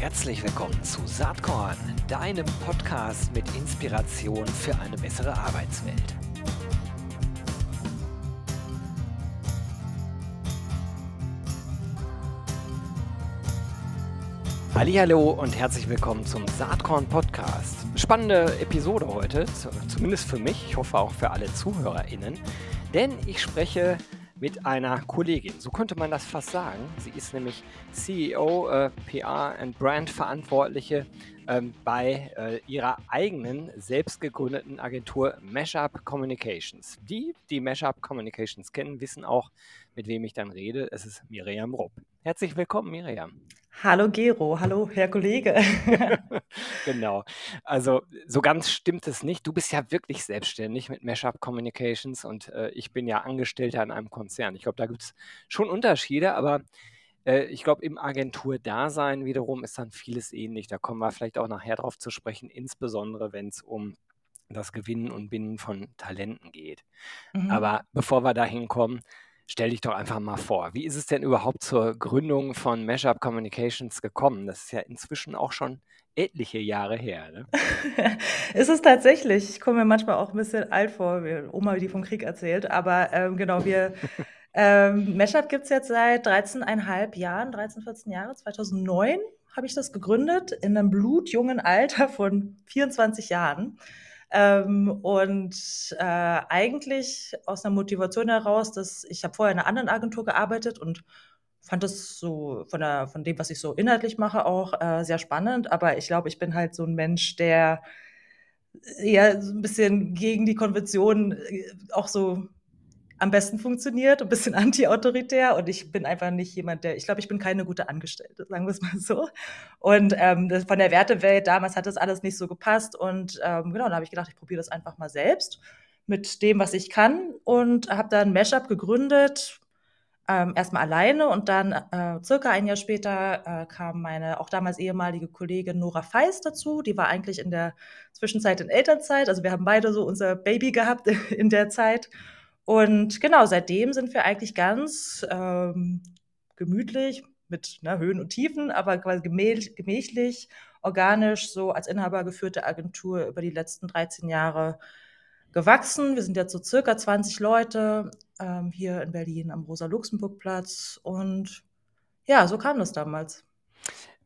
Herzlich willkommen zu Saatkorn, deinem Podcast mit Inspiration für eine bessere Arbeitswelt. Hallo und herzlich willkommen zum Saatkorn Podcast. Spannende Episode heute, zumindest für mich, ich hoffe auch für alle ZuhörerInnen, denn ich spreche mit einer Kollegin. So könnte man das fast sagen. Sie ist nämlich CEO, äh, PR und Brand Verantwortliche ähm, bei äh, ihrer eigenen selbst gegründeten Agentur Mashup Communications. Die, die Mashup Communications kennen, wissen auch, mit wem ich dann rede. Es ist Miriam Rupp. Herzlich willkommen, Miriam. Hallo Gero, hallo Herr Kollege. genau. Also so ganz stimmt es nicht. Du bist ja wirklich selbstständig mit Mashup Communications und äh, ich bin ja Angestellter in einem Konzern. Ich glaube, da gibt es schon Unterschiede, aber äh, ich glaube, im Agenturdasein wiederum ist dann vieles ähnlich. Da kommen wir vielleicht auch nachher drauf zu sprechen, insbesondere wenn es um das Gewinnen und Binden von Talenten geht. Mhm. Aber bevor wir da hinkommen, Stell dich doch einfach mal vor, wie ist es denn überhaupt zur Gründung von Mashup Communications gekommen? Das ist ja inzwischen auch schon etliche Jahre her. Ne? ist es tatsächlich. Ich komme mir manchmal auch ein bisschen alt vor, wie Oma, die vom Krieg erzählt. Aber ähm, genau, wir ähm, Mashup gibt es jetzt seit 13,5 Jahren, 13, 14 Jahre. 2009 habe ich das gegründet, in einem blutjungen Alter von 24 Jahren. Ähm, und äh, eigentlich aus einer Motivation heraus, dass ich habe vorher in einer anderen Agentur gearbeitet und fand das so von, der, von dem, was ich so inhaltlich mache, auch äh, sehr spannend. Aber ich glaube, ich bin halt so ein Mensch, der ja so ein bisschen gegen die Konvention äh, auch so am besten funktioniert, ein bisschen anti-autoritär und ich bin einfach nicht jemand, der, ich glaube, ich bin keine gute Angestellte, sagen wir es mal so. Und ähm, das, von der Wertewelt damals hat das alles nicht so gepasst und ähm, genau, da habe ich gedacht, ich probiere das einfach mal selbst mit dem, was ich kann und habe dann Mashup gegründet, ähm, erstmal alleine und dann äh, circa ein Jahr später äh, kam meine auch damals ehemalige Kollegin Nora Feist dazu. Die war eigentlich in der Zwischenzeit in Elternzeit. Also wir haben beide so unser Baby gehabt in der Zeit. Und genau, seitdem sind wir eigentlich ganz ähm, gemütlich mit ne, Höhen und Tiefen, aber quasi gemächlich, organisch, so als Inhaber geführte Agentur über die letzten 13 Jahre gewachsen. Wir sind jetzt so circa 20 Leute ähm, hier in Berlin am Rosa-Luxemburg-Platz. Und ja, so kam das damals.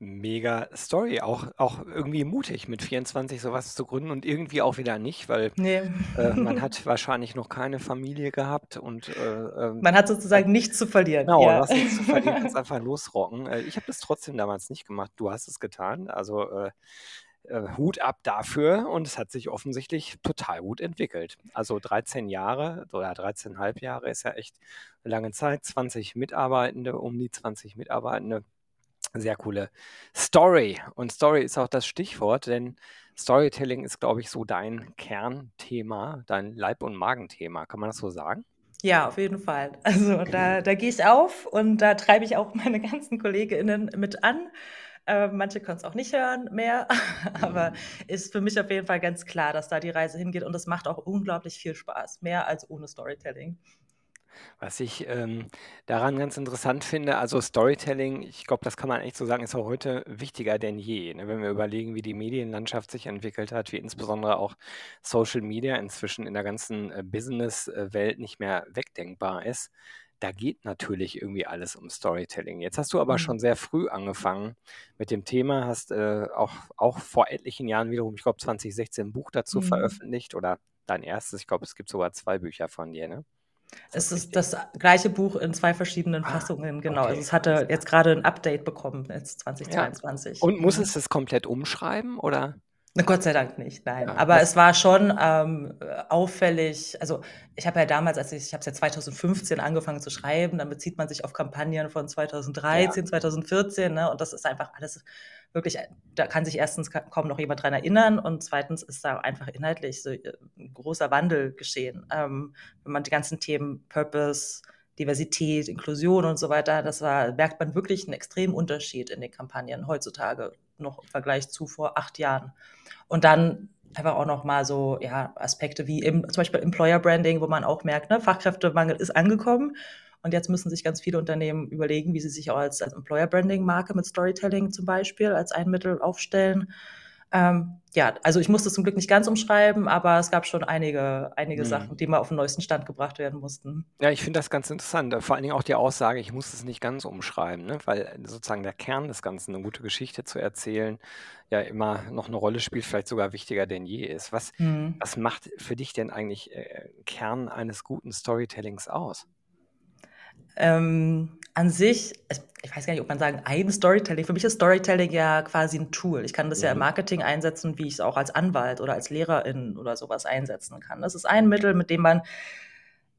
Mega Story, auch, auch irgendwie mutig, mit 24 sowas zu gründen und irgendwie auch wieder nicht, weil nee. äh, man hat wahrscheinlich noch keine Familie gehabt und äh, ähm, man hat sozusagen äh, nichts zu verlieren. Genau, ja. was nichts zu verlieren, kannst einfach losrocken. Äh, ich habe das trotzdem damals nicht gemacht, du hast es getan, also äh, äh, Hut ab dafür und es hat sich offensichtlich total gut entwickelt. Also 13 Jahre oder 13,5 Jahre ist ja echt eine lange Zeit, 20 Mitarbeitende, um die 20 Mitarbeitende sehr coole Story. Und Story ist auch das Stichwort, denn Storytelling ist, glaube ich, so dein Kernthema, dein Leib- und Magenthema. Kann man das so sagen? Ja, auf jeden Fall. Also da, da gehe ich auf und da treibe ich auch meine ganzen KollegInnen mit an. Äh, manche können es auch nicht hören mehr, aber ist für mich auf jeden Fall ganz klar, dass da die Reise hingeht und es macht auch unglaublich viel Spaß, mehr als ohne Storytelling. Was ich ähm, daran ganz interessant finde, also Storytelling, ich glaube, das kann man echt so sagen, ist auch heute wichtiger denn je. Ne? Wenn wir überlegen, wie die Medienlandschaft sich entwickelt hat, wie insbesondere auch Social Media inzwischen in der ganzen äh, Business-Welt nicht mehr wegdenkbar ist, da geht natürlich irgendwie alles um Storytelling. Jetzt hast du aber mhm. schon sehr früh angefangen mit dem Thema, hast äh, auch, auch vor etlichen Jahren wiederum, ich glaube 2016, ein Buch dazu mhm. veröffentlicht oder dein erstes, ich glaube, es gibt sogar zwei Bücher von dir, ne? Es ist das gleiche Buch in zwei verschiedenen ah, Fassungen, genau. Okay. Also es hatte jetzt gerade ein Update bekommen, jetzt 2022. Ja. Und muss es das komplett umschreiben oder? Gott sei Dank nicht, nein. Ja, Aber es war schon ähm, auffällig. Also ich habe ja damals, als ich, ich habe es ja 2015 angefangen zu schreiben, dann bezieht man sich auf Kampagnen von 2013, ja. 2014, ne? Und das ist einfach alles wirklich, da kann sich erstens kaum noch jemand dran erinnern und zweitens ist da einfach inhaltlich so äh, ein großer Wandel geschehen. Ähm, wenn man die ganzen Themen Purpose, Diversität, Inklusion und so weiter, das war, merkt man wirklich einen extremen Unterschied in den Kampagnen heutzutage noch im Vergleich zu vor acht Jahren. Und dann einfach auch noch mal so ja, Aspekte wie im, zum Beispiel Employer Branding, wo man auch merkt, ne, Fachkräftemangel ist angekommen Und jetzt müssen sich ganz viele Unternehmen überlegen, wie sie sich auch als, als Employer Branding Marke mit Storytelling zum Beispiel als ein Mittel aufstellen. Ähm, ja, also ich musste es zum Glück nicht ganz umschreiben, aber es gab schon einige, einige mhm. Sachen, die mal auf den neuesten Stand gebracht werden mussten. Ja, ich finde das ganz interessant. Vor allen Dingen auch die Aussage, ich muss es nicht ganz umschreiben, ne? weil sozusagen der Kern des Ganzen, eine gute Geschichte zu erzählen, ja immer noch eine Rolle spielt, vielleicht sogar wichtiger denn je ist. Was, mhm. was macht für dich denn eigentlich äh, Kern eines guten Storytellings aus? Ähm, an sich, ich weiß gar nicht, ob man sagen, ein Storytelling. Für mich ist Storytelling ja quasi ein Tool. Ich kann das ja, ja im mhm. Marketing einsetzen, wie ich es auch als Anwalt oder als Lehrerin oder sowas einsetzen kann. Das ist ein Mittel, mit dem man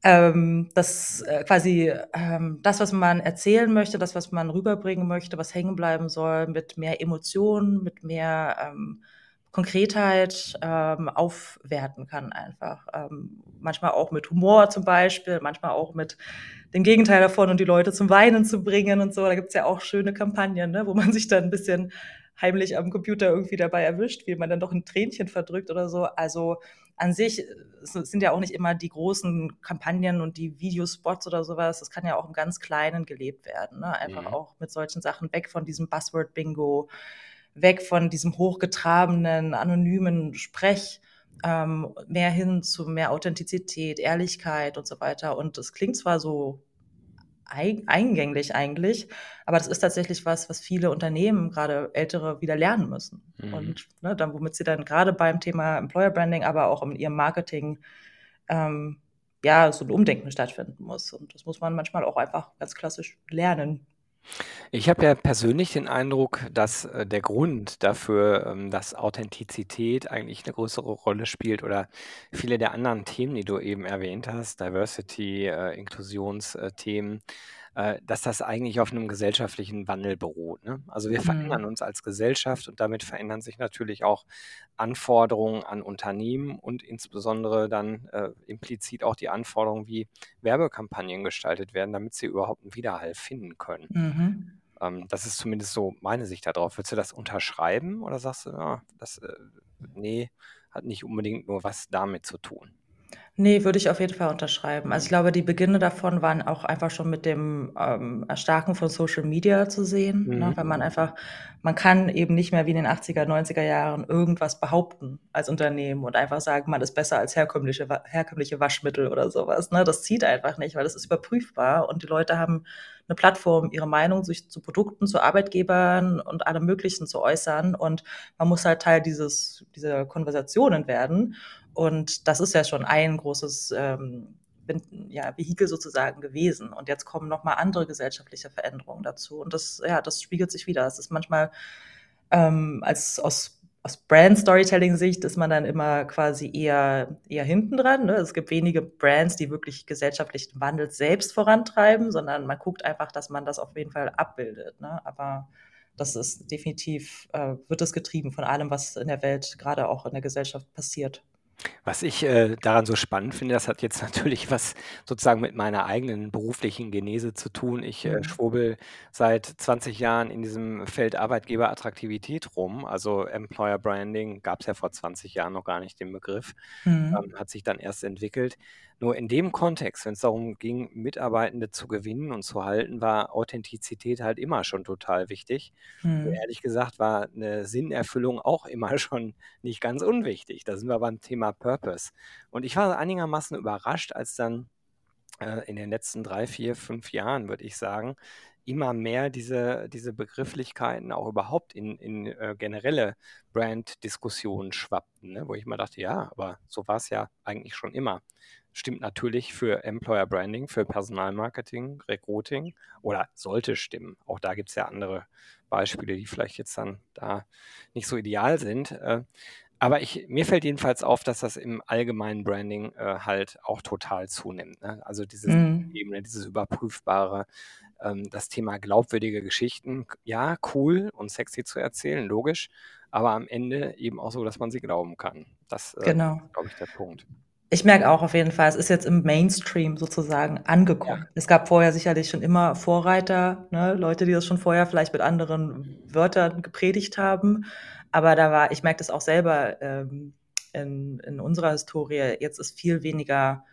ähm, das äh, quasi ähm, das, was man erzählen möchte, das, was man rüberbringen möchte, was hängen bleiben soll, mit mehr Emotionen, mit mehr ähm, Konkretheit ähm, aufwerten kann einfach. Ähm, manchmal auch mit Humor zum Beispiel, manchmal auch mit dem Gegenteil davon und die Leute zum Weinen zu bringen und so. Da gibt's ja auch schöne Kampagnen, ne, wo man sich dann ein bisschen heimlich am Computer irgendwie dabei erwischt, wie man dann doch ein Tränchen verdrückt oder so. Also an sich sind ja auch nicht immer die großen Kampagnen und die Videospots oder sowas. Das kann ja auch im ganz Kleinen gelebt werden. Ne? Einfach mhm. auch mit solchen Sachen weg von diesem Buzzword-Bingo, weg von diesem hochgetrabenen, anonymen Sprech, ähm, mehr hin zu mehr Authentizität, Ehrlichkeit und so weiter. Und es klingt zwar so eingänglich eigentlich, aber das ist tatsächlich was, was viele Unternehmen, gerade ältere, wieder lernen müssen. Mhm. Und ne, dann, womit sie dann gerade beim Thema Employer Branding, aber auch in ihrem Marketing ähm, ja, so ein Umdenken stattfinden muss. Und das muss man manchmal auch einfach ganz klassisch lernen. Ich habe ja persönlich den Eindruck, dass äh, der Grund dafür, ähm, dass Authentizität eigentlich eine größere Rolle spielt oder viele der anderen Themen, die du eben erwähnt hast, Diversity, äh, Inklusionsthemen, dass das eigentlich auf einem gesellschaftlichen Wandel beruht. Ne? Also wir verändern mhm. uns als Gesellschaft und damit verändern sich natürlich auch Anforderungen an Unternehmen und insbesondere dann äh, implizit auch die Anforderungen, wie Werbekampagnen gestaltet werden, damit sie überhaupt einen Widerhall finden können. Mhm. Ähm, das ist zumindest so meine Sicht darauf. Würdest du das unterschreiben oder sagst du, ja, das, äh, nee, hat nicht unbedingt nur was damit zu tun? Nee, würde ich auf jeden Fall unterschreiben. Also, ich glaube, die Beginne davon waren auch einfach schon mit dem, ähm, Erstarken von Social Media zu sehen, ne? Mhm. Weil man einfach man kann eben nicht mehr wie in den 80er, 90er Jahren irgendwas behaupten als Unternehmen und einfach sagen, man ist besser als herkömmliche herkömmliche Waschmittel oder sowas. ne? Das zieht einfach nicht, weil das ist überprüfbar und die Leute haben eine Plattform, ihre Meinung sich zu Produkten, zu Arbeitgebern und allem Möglichen zu äußern und man muss halt Teil dieses dieser Konversationen werden. Und das ist ja schon ein großes ähm, ja, Vehikel sozusagen gewesen. Und jetzt kommen nochmal andere gesellschaftliche Veränderungen dazu. Und das, ja, das spiegelt sich wieder. Es ist manchmal ähm, als aus, aus Brand-Storytelling-Sicht ist man dann immer quasi eher, eher hinten dran. Ne? Es gibt wenige Brands, die wirklich gesellschaftlichen Wandel selbst vorantreiben, sondern man guckt einfach, dass man das auf jeden Fall abbildet. Ne? Aber das ist definitiv, äh, wird es getrieben von allem, was in der Welt, gerade auch in der Gesellschaft passiert. Was ich äh, daran so spannend finde, das hat jetzt natürlich was sozusagen mit meiner eigenen beruflichen Genese zu tun. Ich äh, mhm. schwurbel seit 20 Jahren in diesem Feld Arbeitgeberattraktivität rum. Also Employer Branding gab es ja vor 20 Jahren noch gar nicht den Begriff, Mhm. ähm, hat sich dann erst entwickelt. Nur in dem Kontext, wenn es darum ging, Mitarbeitende zu gewinnen und zu halten, war Authentizität halt immer schon total wichtig. Mhm. ehrlich gesagt war eine Sinnerfüllung auch immer schon nicht ganz unwichtig. Da sind wir beim Thema Purpose. Und ich war einigermaßen überrascht, als dann äh, in den letzten drei, vier, fünf Jahren, würde ich sagen, immer mehr diese, diese Begrifflichkeiten auch überhaupt in, in äh, generelle Brand-Diskussionen schwappten, ne? wo ich mal dachte, ja, aber so war es ja eigentlich schon immer. Stimmt natürlich für Employer Branding, für Personalmarketing, Recruiting oder sollte stimmen. Auch da gibt es ja andere Beispiele, die vielleicht jetzt dann da nicht so ideal sind. Äh, aber ich, mir fällt jedenfalls auf, dass das im allgemeinen Branding äh, halt auch total zunimmt. Ne? Also dieses mhm. Ebene, dieses Überprüfbare, ähm, das Thema glaubwürdige Geschichten, ja, cool und sexy zu erzählen, logisch, aber am Ende eben auch so, dass man sie glauben kann. Das äh, genau. ist, glaube ich, der Punkt. Ich merke auch auf jeden Fall, es ist jetzt im Mainstream sozusagen angekommen. Ja. Es gab vorher sicherlich schon immer Vorreiter, ne? Leute, die das schon vorher vielleicht mit anderen Wörtern gepredigt haben. Aber da war, ich merke das auch selber ähm, in, in unserer Historie, jetzt ist viel weniger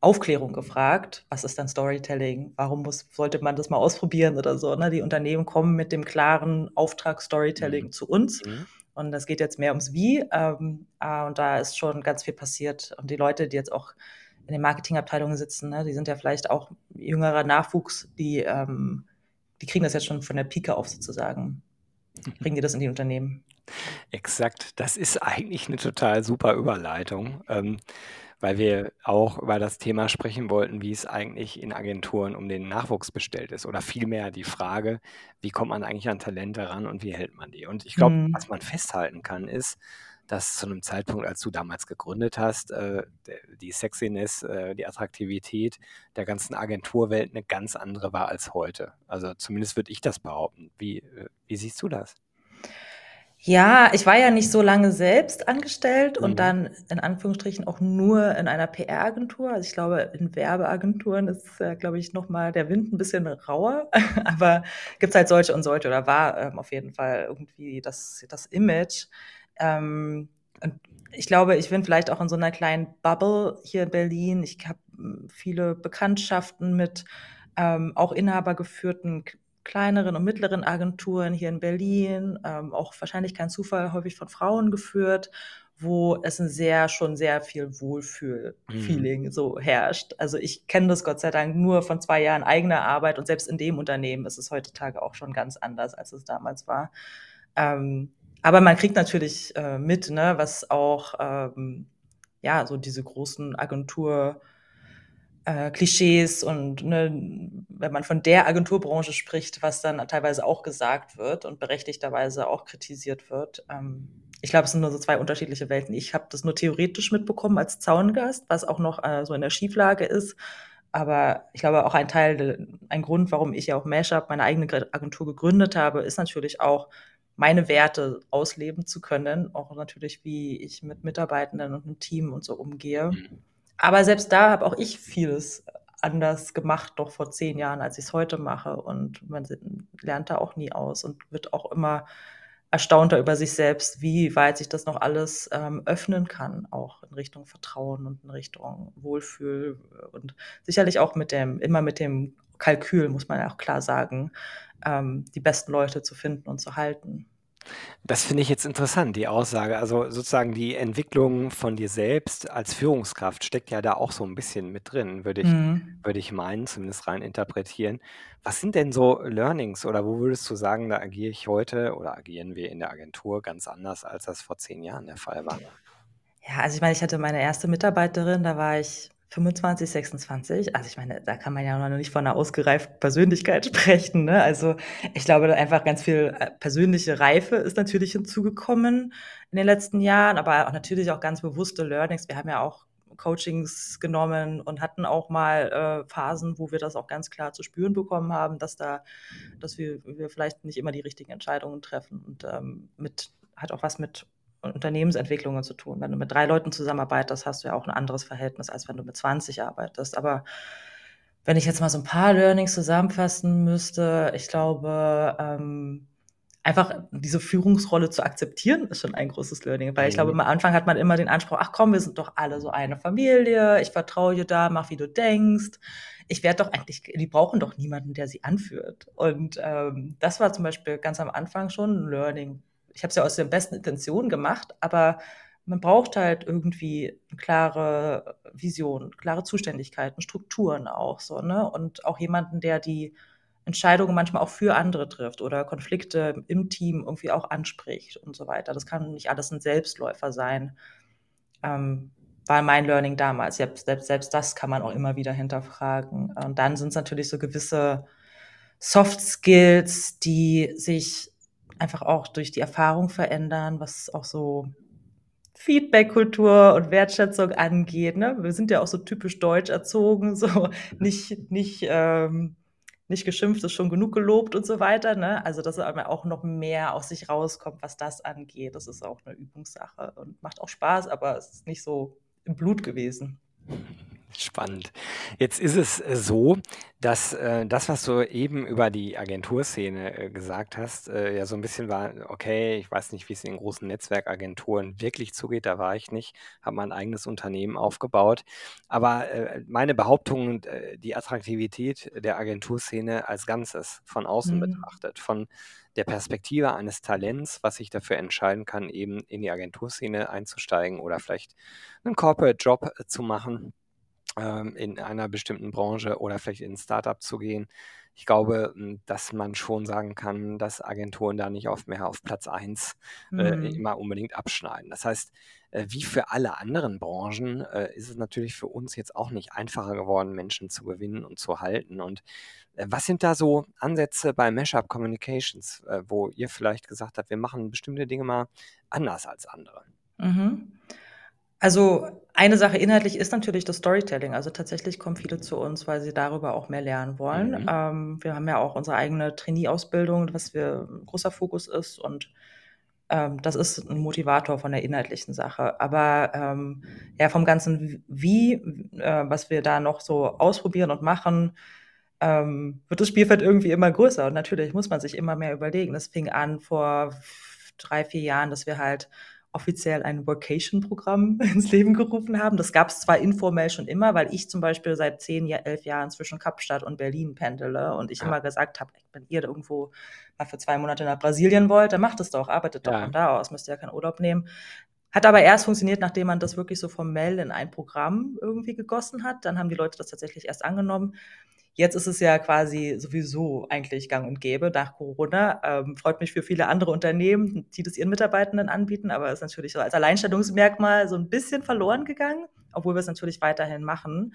Aufklärung gefragt. Was ist dann Storytelling? Warum muss, sollte man das mal ausprobieren oder so? Ne? Die Unternehmen kommen mit dem klaren Auftrag Storytelling mhm. zu uns. Mhm. Und das geht jetzt mehr ums Wie. Ähm, äh, und da ist schon ganz viel passiert. Und die Leute, die jetzt auch in den Marketingabteilungen sitzen, ne, die sind ja vielleicht auch jüngerer Nachwuchs, die, ähm, die kriegen das jetzt schon von der Pike auf sozusagen. Bringen die das in die Unternehmen? Exakt. Das ist eigentlich eine total super Überleitung. Ähm, weil wir auch über das Thema sprechen wollten, wie es eigentlich in Agenturen um den Nachwuchs bestellt ist. Oder vielmehr die Frage, wie kommt man eigentlich an Talente ran und wie hält man die? Und ich glaube, mhm. was man festhalten kann, ist, dass zu einem Zeitpunkt, als du damals gegründet hast, äh, die Sexiness, äh, die Attraktivität der ganzen Agenturwelt eine ganz andere war als heute. Also zumindest würde ich das behaupten. Wie, äh, wie siehst du das? Ja, ich war ja nicht so lange selbst angestellt und mhm. dann in Anführungsstrichen auch nur in einer PR-Agentur. Also ich glaube, in Werbeagenturen ist, äh, glaube ich, nochmal der Wind ein bisschen rauer. Aber gibt es halt solche und solche oder war ähm, auf jeden Fall irgendwie das, das Image. Ähm, und ich glaube, ich bin vielleicht auch in so einer kleinen Bubble hier in Berlin. Ich habe hm, viele Bekanntschaften mit ähm, auch inhabergeführten kleineren und mittleren Agenturen hier in Berlin, ähm, auch wahrscheinlich kein Zufall, häufig von Frauen geführt, wo es ein sehr, schon sehr viel Wohlfühl-Feeling mhm. so herrscht. Also ich kenne das Gott sei Dank nur von zwei Jahren eigener Arbeit und selbst in dem Unternehmen ist es heutzutage auch schon ganz anders, als es damals war. Ähm, aber man kriegt natürlich äh, mit, ne, was auch ähm, ja so diese großen Agentur äh, Klischees und ne, wenn man von der Agenturbranche spricht, was dann teilweise auch gesagt wird und berechtigterweise auch kritisiert wird. Ähm, ich glaube, es sind nur so zwei unterschiedliche Welten. Ich habe das nur theoretisch mitbekommen als Zaungast, was auch noch äh, so in der Schieflage ist. Aber ich glaube, auch ein Teil, ein Grund, warum ich ja auch Mashup, meine eigene Agentur gegründet habe, ist natürlich auch, meine Werte ausleben zu können. Auch natürlich, wie ich mit Mitarbeitenden und einem Team und so umgehe. Mhm. Aber selbst da habe auch ich vieles anders gemacht, doch vor zehn Jahren, als ich es heute mache. Und man lernt da auch nie aus und wird auch immer erstaunter über sich selbst, wie weit sich das noch alles ähm, öffnen kann, auch in Richtung Vertrauen und in Richtung Wohlfühl und sicherlich auch mit dem, immer mit dem Kalkül, muss man auch klar sagen, ähm, die besten Leute zu finden und zu halten. Das finde ich jetzt interessant, die Aussage. Also sozusagen die Entwicklung von dir selbst als Führungskraft steckt ja da auch so ein bisschen mit drin, würde ich, Mhm. würde ich meinen, zumindest rein interpretieren. Was sind denn so Learnings oder wo würdest du sagen, da agiere ich heute oder agieren wir in der Agentur ganz anders, als das vor zehn Jahren der Fall war? Ja, also ich meine, ich hatte meine erste Mitarbeiterin, da war ich 25, 26. Also ich meine, da kann man ja noch nicht von einer ausgereiften Persönlichkeit sprechen. Ne? Also ich glaube, einfach ganz viel äh, persönliche Reife ist natürlich hinzugekommen in den letzten Jahren, aber auch natürlich auch ganz bewusste Learnings. Wir haben ja auch Coachings genommen und hatten auch mal äh, Phasen, wo wir das auch ganz klar zu spüren bekommen haben, dass da, dass wir, wir vielleicht nicht immer die richtigen Entscheidungen treffen und ähm, mit hat auch was mit Unternehmensentwicklungen zu tun. Wenn du mit drei Leuten zusammenarbeitest, hast du ja auch ein anderes Verhältnis, als wenn du mit 20 arbeitest. Aber wenn ich jetzt mal so ein paar Learnings zusammenfassen müsste, ich glaube, ähm, einfach diese Führungsrolle zu akzeptieren, ist schon ein großes Learning. Weil ich glaube, mhm. am Anfang hat man immer den Anspruch, ach komm, wir sind doch alle so eine Familie, ich vertraue dir da, mach wie du denkst. Ich werde doch eigentlich, die brauchen doch niemanden, der sie anführt. Und ähm, das war zum Beispiel ganz am Anfang schon ein Learning, ich habe es ja aus der besten Intention gemacht, aber man braucht halt irgendwie eine klare Vision, klare Zuständigkeiten, Strukturen auch so, ne? Und auch jemanden, der die Entscheidungen manchmal auch für andere trifft oder Konflikte im Team irgendwie auch anspricht und so weiter. Das kann nicht alles ein Selbstläufer sein. Ähm, war mein Learning damals. Selbst, selbst, selbst das kann man auch immer wieder hinterfragen. Und dann sind es natürlich so gewisse Soft Skills, die sich einfach auch durch die Erfahrung verändern, was auch so Feedback-Kultur und Wertschätzung angeht. Ne? Wir sind ja auch so typisch deutsch erzogen, so nicht, nicht, ähm, nicht geschimpft ist schon genug gelobt und so weiter. Ne? Also, dass er auch noch mehr aus sich rauskommt, was das angeht. Das ist auch eine Übungssache und macht auch Spaß, aber es ist nicht so im Blut gewesen. Spannend. Jetzt ist es äh, so, dass äh, das, was du eben über die Agenturszene äh, gesagt hast, äh, ja so ein bisschen war, okay, ich weiß nicht, wie es in großen Netzwerkagenturen wirklich zugeht, da war ich nicht, habe mein eigenes Unternehmen aufgebaut. Aber äh, meine Behauptung, äh, die Attraktivität der Agenturszene als Ganzes von außen Mhm. betrachtet, von der Perspektive eines Talents, was sich dafür entscheiden kann, eben in die Agenturszene einzusteigen oder vielleicht einen Corporate Job äh, zu machen in einer bestimmten Branche oder vielleicht in ein Startup zu gehen. Ich glaube, hm, dass man schon sagen kann, dass Agenturen da nicht oft mehr auf Platz 1 äh, Mhm. immer unbedingt abschneiden. Das heißt, äh, wie für alle anderen Branchen äh, ist es natürlich für uns jetzt auch nicht einfacher geworden, Menschen zu gewinnen und zu halten. Und äh, was sind da so Ansätze bei Mashup Communications, äh, wo ihr vielleicht gesagt habt, wir machen bestimmte Dinge mal anders als andere? Mhm. Also, eine Sache inhaltlich ist natürlich das Storytelling. Also, tatsächlich kommen viele zu uns, weil sie darüber auch mehr lernen wollen. Mhm. Ähm, wir haben ja auch unsere eigene Trainee-Ausbildung, was wir großer Fokus ist und, ähm, das ist 'n Motivator von der inhaltlichen Sache. Aber, ähm, ja, vom ganzen wie, äh, was wir da noch so ausprobieren und machen, ähm, wird das Spielfeld irgendwie immer größer. Und natürlich muss man sich immer mehr überlegen. Das fing an vor 3, 4 Jahren, dass wir halt offiziell ein Workation-Programm ins Leben gerufen haben. Das gab's zwar informell schon immer, weil ich zum Beispiel seit 10 Jahr 11 Jahren zwischen Kapstadt und Berlin pendele und ich Ja. immer gesagt habe: „Wenn ihr da irgendwo mal für 2 Monate nach Brasilien wollt, dann macht es doch, arbeitet doch Ja. von da aus, müsst ihr ja keinen Urlaub nehmen.“ Hat aber erst funktioniert, nachdem man das wirklich so formell in ein Programm irgendwie gegossen hat. Dann haben die Leute das tatsächlich erst angenommen. Jetzt ist es ja quasi sowieso eigentlich gang und gäbe nach Corona. Ähm, freut mich für viele andere Unternehmen, die das ihren Mitarbeitenden anbieten, aber ist natürlich so als Alleinstellungsmerkmal so 'n bisschen verloren gegangen, obwohl wir es natürlich weiterhin machen.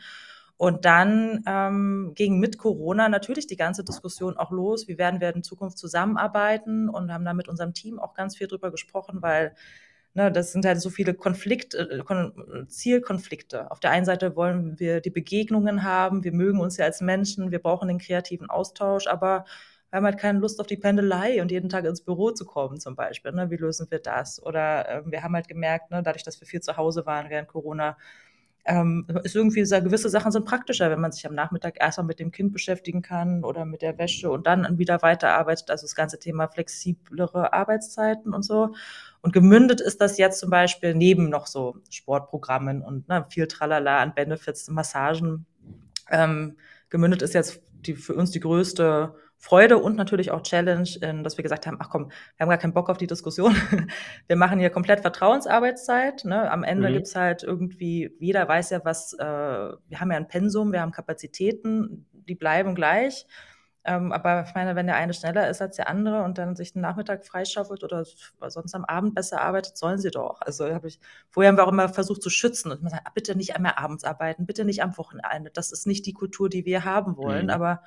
Und dann, ähm, ging mit Corona natürlich die ganze Diskussion auch los: Wie werden wir in Zukunft zusammenarbeiten? Und haben da mit unserem Team auch ganz viel drüber gesprochen, weil, ne, das sind halt so viele Konflikt äh, Kon Zielkonflikte. Auf der einen Seite wollen wir die Begegnungen haben, wir mögen uns ja als Menschen, wir brauchen den kreativen Austausch, aber wir haben halt keine Lust auf die Pendelei und jeden Tag ins Büro zu kommen zum Beispiel, ne? Wie lösen wir das? Oder, ähm, wir haben halt gemerkt, ne, dadurch, dass wir viel zu Hause waren während Corona, ähm, ist irgendwie sa gewisse Sachen sind praktischer, wenn man sich am Nachmittag erst mal mit dem Kind beschäftigen kann oder mit der Wäsche und dann wieder weiterarbeitet. Also, das ganze Thema flexiblere Arbeitszeiten und so. Und gemündet ist das jetzt zum Beispiel neben noch so Sportprogrammen und, ne, viel Tralala an Benefits, Massagen. Ähm, gemündet ist jetzt die für uns die größte Freude und natürlich auch Challenge, dass wir gesagt haben: „Ach komm, wir haben gar keinen Bock auf die Diskussion. Wir machen hier komplett Vertrauensarbeitszeit“, ne? Am Ende Mhm. gibt's halt irgendwie jeder weiß ja, was äh, wir haben ja 'n Pensum, wir haben Kapazitäten, die bleiben gleich. Ähm, aber ich meine, wenn der eine schneller ist als der andere und dann sich 'n Nachmittag freischaufelt oder sonst am Abend besser arbeitet, sollen sie doch. Also, habe ich vorher haben wir auch immer versucht zu schützen und immer gesagt: „Bitte nicht einmal abends arbeiten, bitte nicht am Wochenende. Das ist nicht die Kultur, die wir haben wollen.“ Mhm. Aber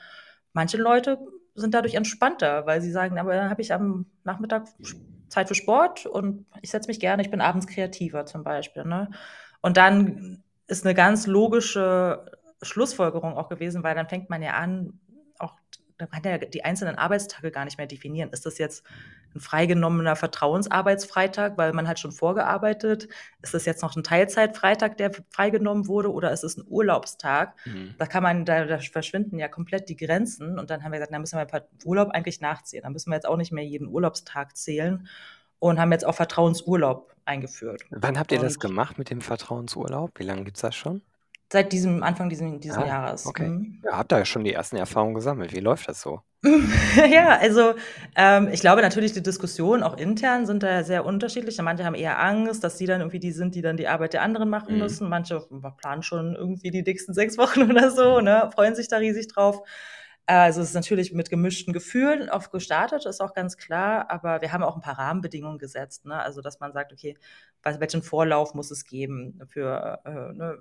manche Leute sind dadurch entspannter, weil sie sagen: „Aber dann habe ich am Nachmittag Zeit für Sport und ich setze mich gerne ich bin abends kreativer“, zum Beispiel, ne? Und dann ist 'ne ganz logische Schlussfolgerung auch gewesen, weil dann fängt man ja an, auch man kann ja die einzelnen Arbeitstage gar nicht mehr definieren. Ist das jetzt 'n freigenommener Vertrauensarbeitsfreitag, weil man hat schon vorgearbeitet? Ist das jetzt noch 'n Teilzeitfreitag, der freigenommen wurde, oder ist es 'n Urlaubstag? Mhm. Da kann man da da verschwinden ja komplett die Grenzen. Und dann haben wir gesagt: „Da müssen wir per Urlaub eigentlich nachzählen. Da müssen wir jetzt auch nicht mehr jeden Urlaubstag zählen“ und haben jetzt auch Vertrauensurlaub eingeführt. Wann habt ihr das Und gemacht mit dem Vertrauensurlaub? Wie lange gibt's das schon? Seit diesem Anfang diesen diesen Ah, Jahres. okay. Mhm. Ja, habt ihr ja schon die ersten Erfahrungen gesammelt. Wie läuft das so? Ja, also, ähm, ich glaube natürlich, die Diskussionen auch intern sind da sehr unterschiedlich. Manche haben eher Angst, dass sie dann irgendwie die sind, die dann die Arbeit der anderen machen Mhm. müssen. Manche planen schon irgendwie die nächsten 6 Wochen oder so, ne, freuen sich da riesig drauf. Also, es ist natürlich mit gemischten Gefühlen oft gestartet, ist auch ganz klar, aber wir haben auch 'n paar Rahmenbedingungen gesetzt, ne? Also, dass man sagt: „Okay, welchen Vorlauf muss es geben für, äh, ne,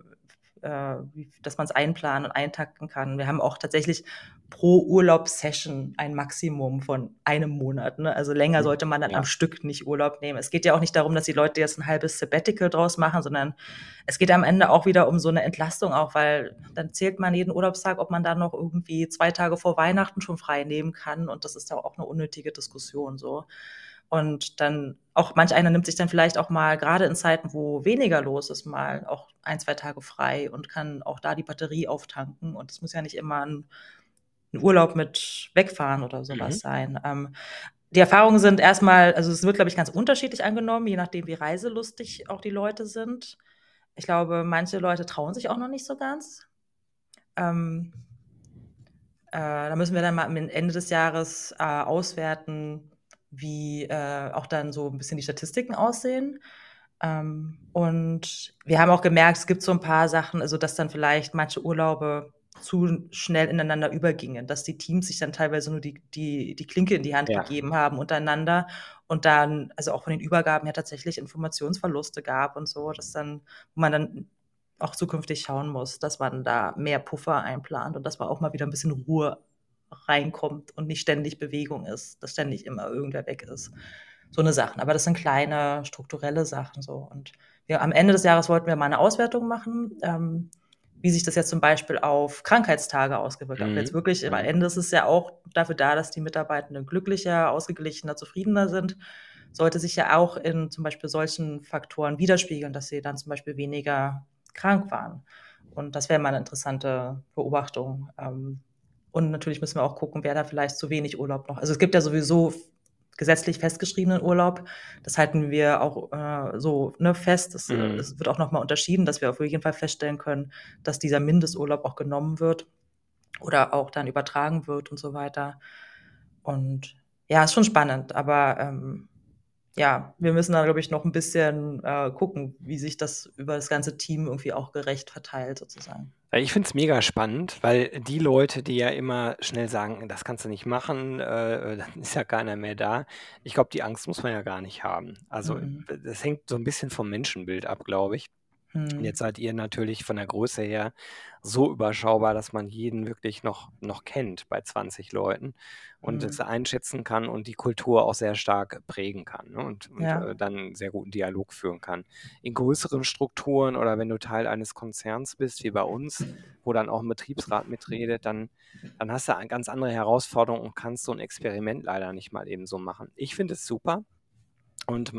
äh, wie dass man's einplanen und eintakten kann.“ Wir haben auch tatsächlich pro Urlaubssession ein Maximum von einem Monat, ne? Also, länger Mhm, sollte man dann ja. am Stück nicht Urlaub nehmen. Es geht ja auch nicht darum, dass die Leute jetzt 'n halbes Sabbatical draus machen, sondern es geht am Ende auch wieder um so 'ne Entlastung auch, weil dann zählt man jeden Urlaubstag, ob man da noch irgendwie 2 Tage vor Weihnachten schon frei nehmen kann und das ist ja auch 'ne unnötige Diskussion so. Und dann auch manch einer nimmt sich dann vielleicht auch mal, gerade in Zeiten, wo weniger los ist, mal auch ein, zwei Tage frei und kann auch da die Batterie auftanken. Und es muss ja nicht immer ein, ein, Urlaub mit wegfahren oder sowas mhm. sein. Ähm, die Erfahrungen sind erstmal, also es wird, glaube ich, ganz unterschiedlich angenommen, je nachdem, wie reiselustig auch die Leute sind. Ich glaube, manche Leute trauen sich auch noch nicht so ganz. Ähm, äh, da müssen wir dann mal am Ende des Jahres äh, auswerten, wie äh, auch dann so ein bisschen die Statistiken aussehen. Ähm, und wir haben auch gemerkt, es gibt so ein paar Sachen, also dass dann vielleicht manche Urlaube zu schnell ineinander übergingen, dass die Teams sich dann teilweise nur die, die, die Klinke in die Hand ja. gegeben haben untereinander und dann, also auch von den Übergaben ja tatsächlich Informationsverluste gab und so, dass dann, wo man dann auch zukünftig schauen muss, dass man da mehr Puffer einplant und dass man auch mal wieder ein bisschen Ruhe reinkommt und nicht ständig Bewegung ist, dass ständig immer irgendwer weg ist. So eine Sachen. Aber das sind kleine strukturelle Sachen so. Und wir, am Ende des Jahres wollten wir mal eine Auswertung machen, ähm, wie sich das jetzt zum Beispiel auf Krankheitstage ausgewirkt hat. Mhm. Jetzt wirklich, am Ende ist es ja auch dafür da, dass die Mitarbeitenden glücklicher, ausgeglichener, zufriedener sind. Sollte sich ja auch in zum Beispiel solchen Faktoren widerspiegeln, dass sie dann zum Beispiel weniger krank waren. Und das wäre mal eine interessante Beobachtung. Ähm, und natürlich müssen wir auch gucken, wer da vielleicht zu wenig Urlaub noch. Also es gibt ja sowieso gesetzlich festgeschriebenen Urlaub. Das halten wir auch äh, so ne, fest. Es, mhm. es wird auch nochmal unterschieden, dass wir auf jeden Fall feststellen können, dass dieser Mindesturlaub auch genommen wird oder auch dann übertragen wird und so weiter. Und ja, ist schon spannend, aber ähm, ja, wir müssen da, glaube ich, noch ein bisschen äh, gucken, wie sich das über das ganze Team irgendwie auch gerecht verteilt, sozusagen. Ich finde es mega spannend, weil die Leute, die ja immer schnell sagen, das kannst du nicht machen, äh, dann ist ja keiner mehr da. Ich glaube, die Angst muss man ja gar nicht haben. Also, mhm. das hängt so ein bisschen vom Menschenbild ab, glaube ich. Und jetzt seid ihr natürlich von der Größe her so überschaubar, dass man jeden wirklich noch, noch kennt bei 20 Leuten und es einschätzen kann und die Kultur auch sehr stark prägen kann ne? und, und Ja. äh, dann einen sehr guten Dialog führen kann. In größeren Strukturen oder wenn du Teil eines Konzerns bist, wie bei uns, wo dann auch ein Betriebsrat mitredet, dann, dann hast du eine ganz andere Herausforderung und kannst so ein Experiment leider nicht mal eben so machen. Ich finde es super und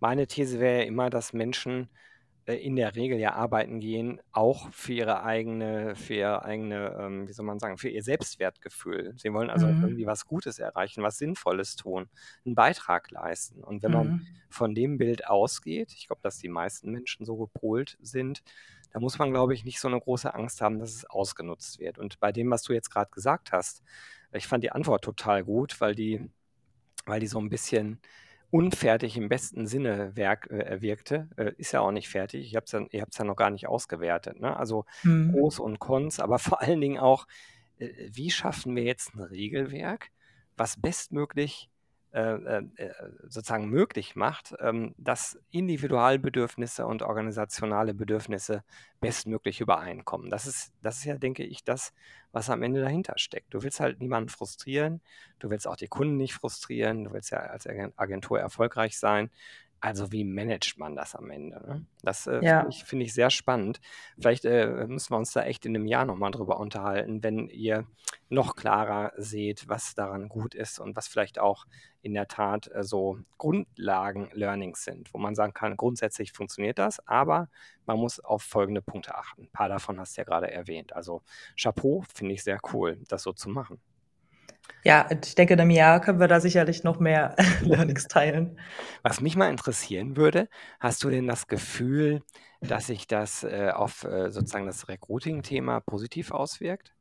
meine These wäre ja immer, dass Menschen in der Regel ja arbeiten gehen, auch für ihre eigene, für ihre eigene, ähm, wie soll man sagen, für ihr Selbstwertgefühl. Sie wollen also mhm. irgendwie was Gutes erreichen, was Sinnvolles tun, einen Beitrag leisten. Und wenn man mhm. von dem Bild ausgeht, ich glaube, dass die meisten Menschen so gepolt sind, da muss man, glaube ich, nicht so eine große Angst haben, dass es ausgenutzt wird. Und bei dem, was du jetzt gerade gesagt hast, ich fand die Antwort total gut, weil die, weil die so ein bisschen unfertig im besten Sinne werk, äh, wirkte. Äh, ist ja auch nicht fertig. Ich hab's ja, ihr habt es ja noch gar nicht ausgewertet. Ne? Also mhm. Pros und Cons, aber vor allen Dingen auch, äh, wie schaffen wir jetzt ein Regelwerk, was bestmöglich sozusagen möglich macht, ähm, dass Individualbedürfnisse und organisationale Bedürfnisse bestmöglich übereinkommen. Das ist, das ist ja, denke ich, das, was am Ende dahinter steckt. Du willst halt niemanden frustrieren, du willst auch die Kunden nicht frustrieren, du willst ja als Agentur erfolgreich sein. Also wie managt man das am Ende? Ne? Das äh, ja. finde ich, find ich, sehr spannend. Vielleicht äh, müssen wir uns da echt in einem Jahr nochmal drüber unterhalten, wenn ihr noch klarer seht, was daran gut ist und was vielleicht auch in der Tat äh, so Grundlagen-Learnings sind, wo man sagen kann, grundsätzlich funktioniert das, aber man muss auf folgende Punkte achten. Ein paar davon hast du ja gerade erwähnt. Also Chapeau finde ich sehr cool, das so zu machen. Ja, ich denke, in einem Jahr können wir da sicherlich noch mehr Learnings teilen. Was mich mal interessieren würde, hast du denn das Gefühl, dass sich das äh, auf äh, sozusagen das Recruiting-Thema positiv auswirkt?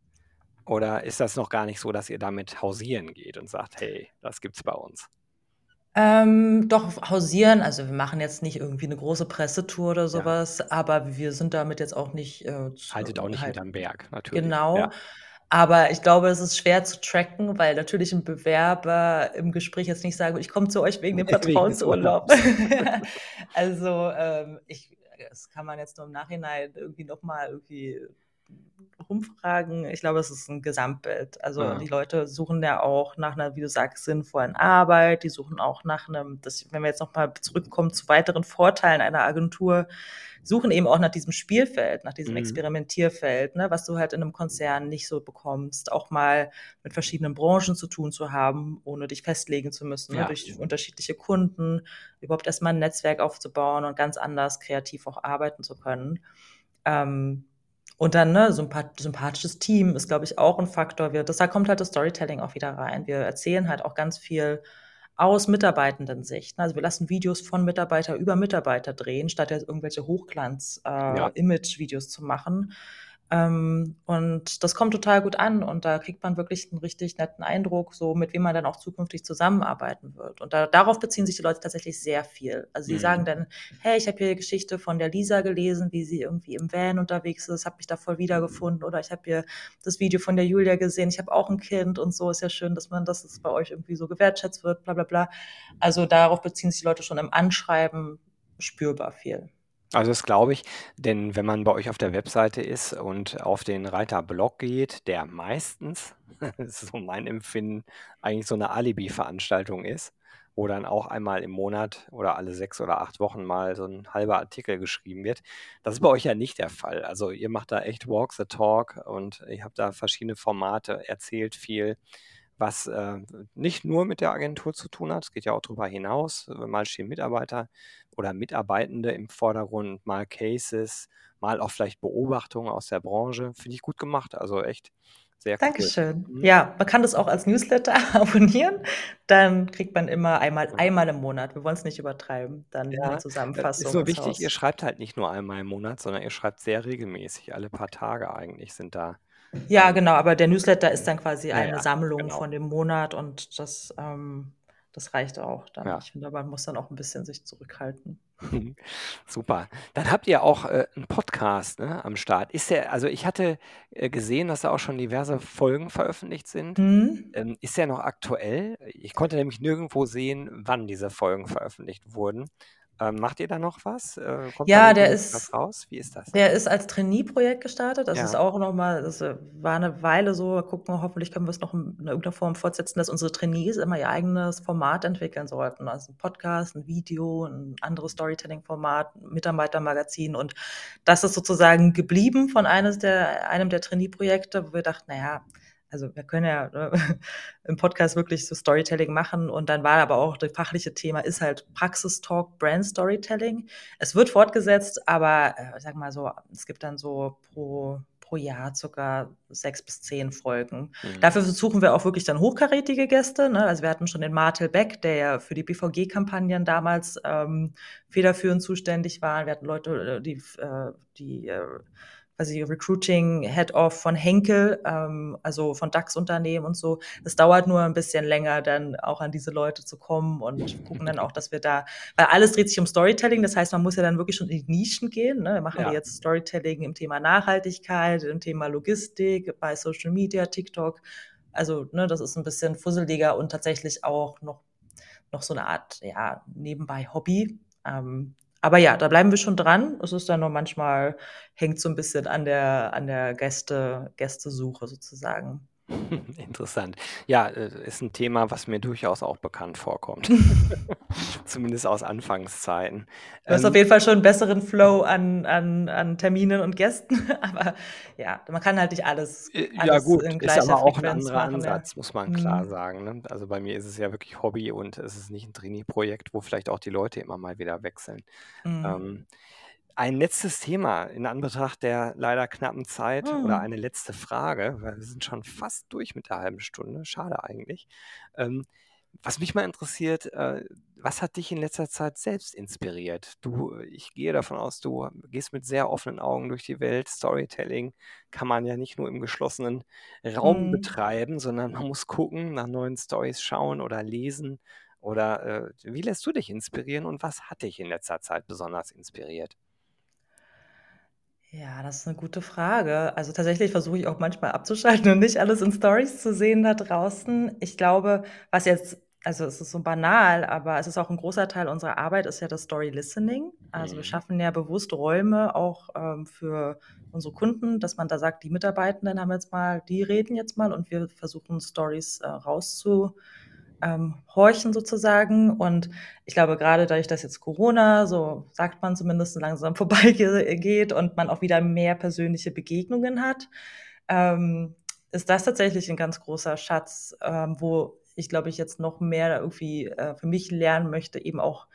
Oder ist das noch gar nicht so, dass ihr damit hausieren geht und sagt, hey, das gibt's bei uns? Ähm, doch, hausieren, also wir machen jetzt nicht irgendwie eine große Pressetour oder sowas, ja. aber wir sind damit jetzt auch nicht. Äh, Haltet auch nicht halt, hinterm Berg, natürlich. Genau. Ja. Aber ich glaube, es ist schwer zu tracken, weil natürlich ein Bewerber im Gespräch jetzt nicht sagen, ich komme zu euch wegen dem Vertrauensurlaub. also ähm, ich, das kann man jetzt nur im Nachhinein irgendwie nochmal irgendwie rumfragen, ich glaube, es ist ein Gesamtbild. Also ja. die Leute suchen ja auch nach einer, wie du sagst, sinnvollen Arbeit. Die suchen auch nach einem, das, wenn wir jetzt nochmal zurückkommen zu weiteren Vorteilen einer Agentur, suchen eben auch nach diesem Spielfeld, nach diesem mhm. Experimentierfeld, ne, was du halt in einem Konzern nicht so bekommst, auch mal mit verschiedenen Branchen zu tun zu haben, ohne dich festlegen zu müssen, ne, ja. ne, durch unterschiedliche Kunden, überhaupt erstmal ein Netzwerk aufzubauen und ganz anders kreativ auch arbeiten zu können. Ähm, und dann, ne, sympathisches Team ist, glaube ich, auch ein Faktor. Wir, das, da kommt halt das Storytelling auch wieder rein. Wir erzählen halt auch ganz viel aus Mitarbeitenden-Sicht. Also wir lassen Videos von Mitarbeiter über Mitarbeiter drehen, statt jetzt irgendwelche Hochglanz-Image-Videos äh, ja. zu machen. Ähm, und das kommt total gut an und da kriegt man wirklich einen richtig netten Eindruck, so mit wem man dann auch zukünftig zusammenarbeiten wird. Und da, darauf beziehen sich die Leute tatsächlich sehr viel. Also sie mhm. sagen dann, hey, ich habe hier die Geschichte von der Lisa gelesen, wie sie irgendwie im Van unterwegs ist, habe mich da voll wiedergefunden oder ich habe hier das Video von der Julia gesehen, ich habe auch ein Kind und so ist ja schön, dass man, dass es bei euch irgendwie so gewertschätzt wird, bla bla bla. Also darauf beziehen sich die Leute schon im Anschreiben spürbar viel. Also das glaube ich, denn wenn man bei euch auf der Webseite ist und auf den Reiter Blog geht, der meistens, das ist so mein Empfinden, eigentlich so eine Alibi-Veranstaltung ist, wo dann auch einmal im Monat oder alle sechs oder acht Wochen mal so ein halber Artikel geschrieben wird. Das ist bei euch ja nicht der Fall. Also ihr macht da echt Walk the Talk und ihr habt da verschiedene Formate, erzählt viel was äh, nicht nur mit der Agentur zu tun hat, es geht ja auch darüber hinaus. Mal stehen Mitarbeiter oder Mitarbeitende im Vordergrund, mal Cases, mal auch vielleicht Beobachtungen aus der Branche. Finde ich gut gemacht, also echt sehr Dankeschön. Cool. Mhm. Ja, man kann das auch als Newsletter abonnieren. Dann kriegt man immer einmal, einmal im Monat. Wir wollen es nicht übertreiben. Dann ja, eine Zusammenfassung. Ist nur wichtig, ihr schreibt halt nicht nur einmal im Monat, sondern ihr schreibt sehr regelmäßig. Alle paar Tage eigentlich sind da ja, genau, aber der Newsletter ist dann quasi eine ja, Sammlung genau. von dem Monat und das, ähm, das reicht auch dann. Ja. Ich finde, man muss dann auch ein bisschen sich zurückhalten. Super. Dann habt ihr auch äh, einen Podcast ne, am Start. Ist der, also ich hatte äh, gesehen, dass da auch schon diverse Folgen veröffentlicht sind. Mhm. Ähm, ist der noch aktuell? Ich konnte nämlich nirgendwo sehen, wann diese Folgen veröffentlicht wurden. Ähm, macht ihr da noch was? Äh, ja, der ist, was raus? Wie ist das? Der ist als Trainee-Projekt gestartet. Das ja. ist auch nochmal, das äh, war eine Weile so, gucken, hoffentlich können wir es noch in irgendeiner Form fortsetzen, dass unsere Trainees immer ihr eigenes Format entwickeln sollten. Also ein Podcast, ein Video, ein anderes Storytelling-Format, Mitarbeitermagazin. Und das ist sozusagen geblieben von eines der, einem der Trainee-Projekte, wo wir dachten, naja, also wir können ja ne, im Podcast wirklich so Storytelling machen und dann war aber auch das fachliche Thema ist halt Praxistalk, Brand Storytelling. Es wird fortgesetzt, aber äh, sag mal so, es gibt dann so pro pro Jahr circa sechs bis zehn Folgen. Mhm. Dafür suchen wir auch wirklich dann hochkarätige Gäste. Ne? Also wir hatten schon den Martel Beck, der ja für die BVG-Kampagnen damals ähm, federführend zuständig war. Wir hatten Leute, äh, die, äh, die äh, quasi Recruiting Head-Off von Henkel, ähm, also von DAX-Unternehmen und so. Es dauert nur ein bisschen länger, dann auch an diese Leute zu kommen und gucken dann auch, dass wir da, weil alles dreht sich um Storytelling, das heißt, man muss ja dann wirklich schon in die Nischen gehen. Ne? Wir machen ja. jetzt Storytelling im Thema Nachhaltigkeit, im Thema Logistik, bei Social Media, TikTok. Also, ne, das ist ein bisschen fusseliger und tatsächlich auch noch, noch so eine Art, ja, nebenbei Hobby. Ähm, aber ja, da bleiben wir schon dran. Es ist dann nur manchmal, hängt so ein bisschen an der, an der Gäste, Gästesuche sozusagen. Interessant. Ja, äh, ist ein Thema, was mir durchaus auch bekannt vorkommt. Zumindest aus Anfangszeiten. Du hast ähm, auf jeden Fall schon einen besseren Flow an, an, an Terminen und Gästen, aber ja, man kann halt nicht alles, äh, alles ja gut, in ist aber auch ein anderer machen, Ansatz, ja. muss man klar mhm. sagen. Ne? Also bei mir ist es ja wirklich Hobby und es ist nicht ein Trainee-Projekt, wo vielleicht auch die Leute immer mal wieder wechseln. Mhm. Ähm, ein letztes Thema in Anbetracht der leider knappen Zeit oder hm. eine letzte Frage, weil wir sind schon fast durch mit der halben Stunde. Schade eigentlich. Ähm, was mich mal interessiert, äh, was hat dich in letzter Zeit selbst inspiriert? Du, ich gehe davon aus, du gehst mit sehr offenen Augen durch die Welt. Storytelling kann man ja nicht nur im geschlossenen Raum Mhm. betreiben, sondern man muss gucken, nach neuen Stories schauen oder lesen. Oder äh, wie lässt du dich inspirieren und was hat dich in letzter Zeit besonders inspiriert? Ja, das ist eine gute Frage. Also, tatsächlich versuche ich auch manchmal abzuschalten und nicht alles in Stories zu sehen da draußen. Ich glaube, was jetzt also es ist so banal, aber es ist auch ein großer Teil unserer Arbeit ist ja das Story Listening. Also wir Mhm. schaffen ja bewusst Räume auch ähm, für unsere Kunden, dass man da sagt, die Mitarbeitenden haben jetzt mal, die reden jetzt mal und wir versuchen Stories äh, rauszuhorchen sozusagen. Und ich glaube, gerade dadurch, dass jetzt Corona, so sagt man zumindest, langsam vorbeigeht und man auch wieder mehr persönliche Begegnungen hat, ähm, ist das tatsächlich ein ganz großer Schatz, ähm, wo ich glaube ich jetzt noch mehr irgendwie äh, für mich lernen möchte, eben auch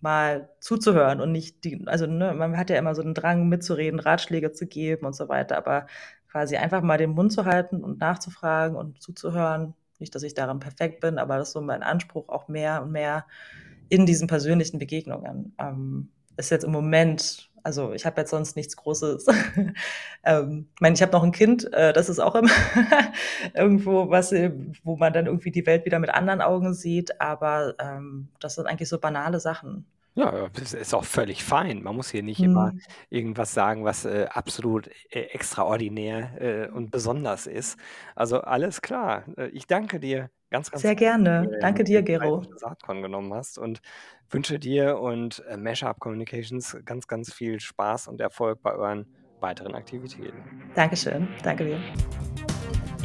mal zuzuhören und nicht die, also ne, man hat ja immer so einen Drang mitzureden, Ratschläge zu geben und so weiter, aber quasi einfach mal den Mund zu halten und nachzufragen und zuzuhören. Nicht, dass ich daran perfekt bin, aber das ist so mein Anspruch, auch mehr und mehr in diesen persönlichen Begegnungen. Ähm, ist jetzt im Moment, also ich habe jetzt sonst nichts Großes. ähm, ich meine, ich habe noch ein Kind, äh, das ist auch immer irgendwo was, äh, wo man dann irgendwie die Welt wieder mit anderen Augen sieht, aber ähm, das sind eigentlich so banale Sachen. Ja, das ist auch völlig fein. Man muss hier nicht immer Hm. irgendwas sagen, was äh, absolut äh, extraordinär äh, und besonders ist. Also alles klar. Äh, ich danke dir ganz, ganz Sehr herzlich, dass gerne. du Danke dir dir, die Zeit Gero. für Saatkorn genommen hast und wünsche dir und äh, Mashup Communications ganz, ganz viel Spaß und Erfolg bei euren weiteren Aktivitäten. Dankeschön. Danke dir.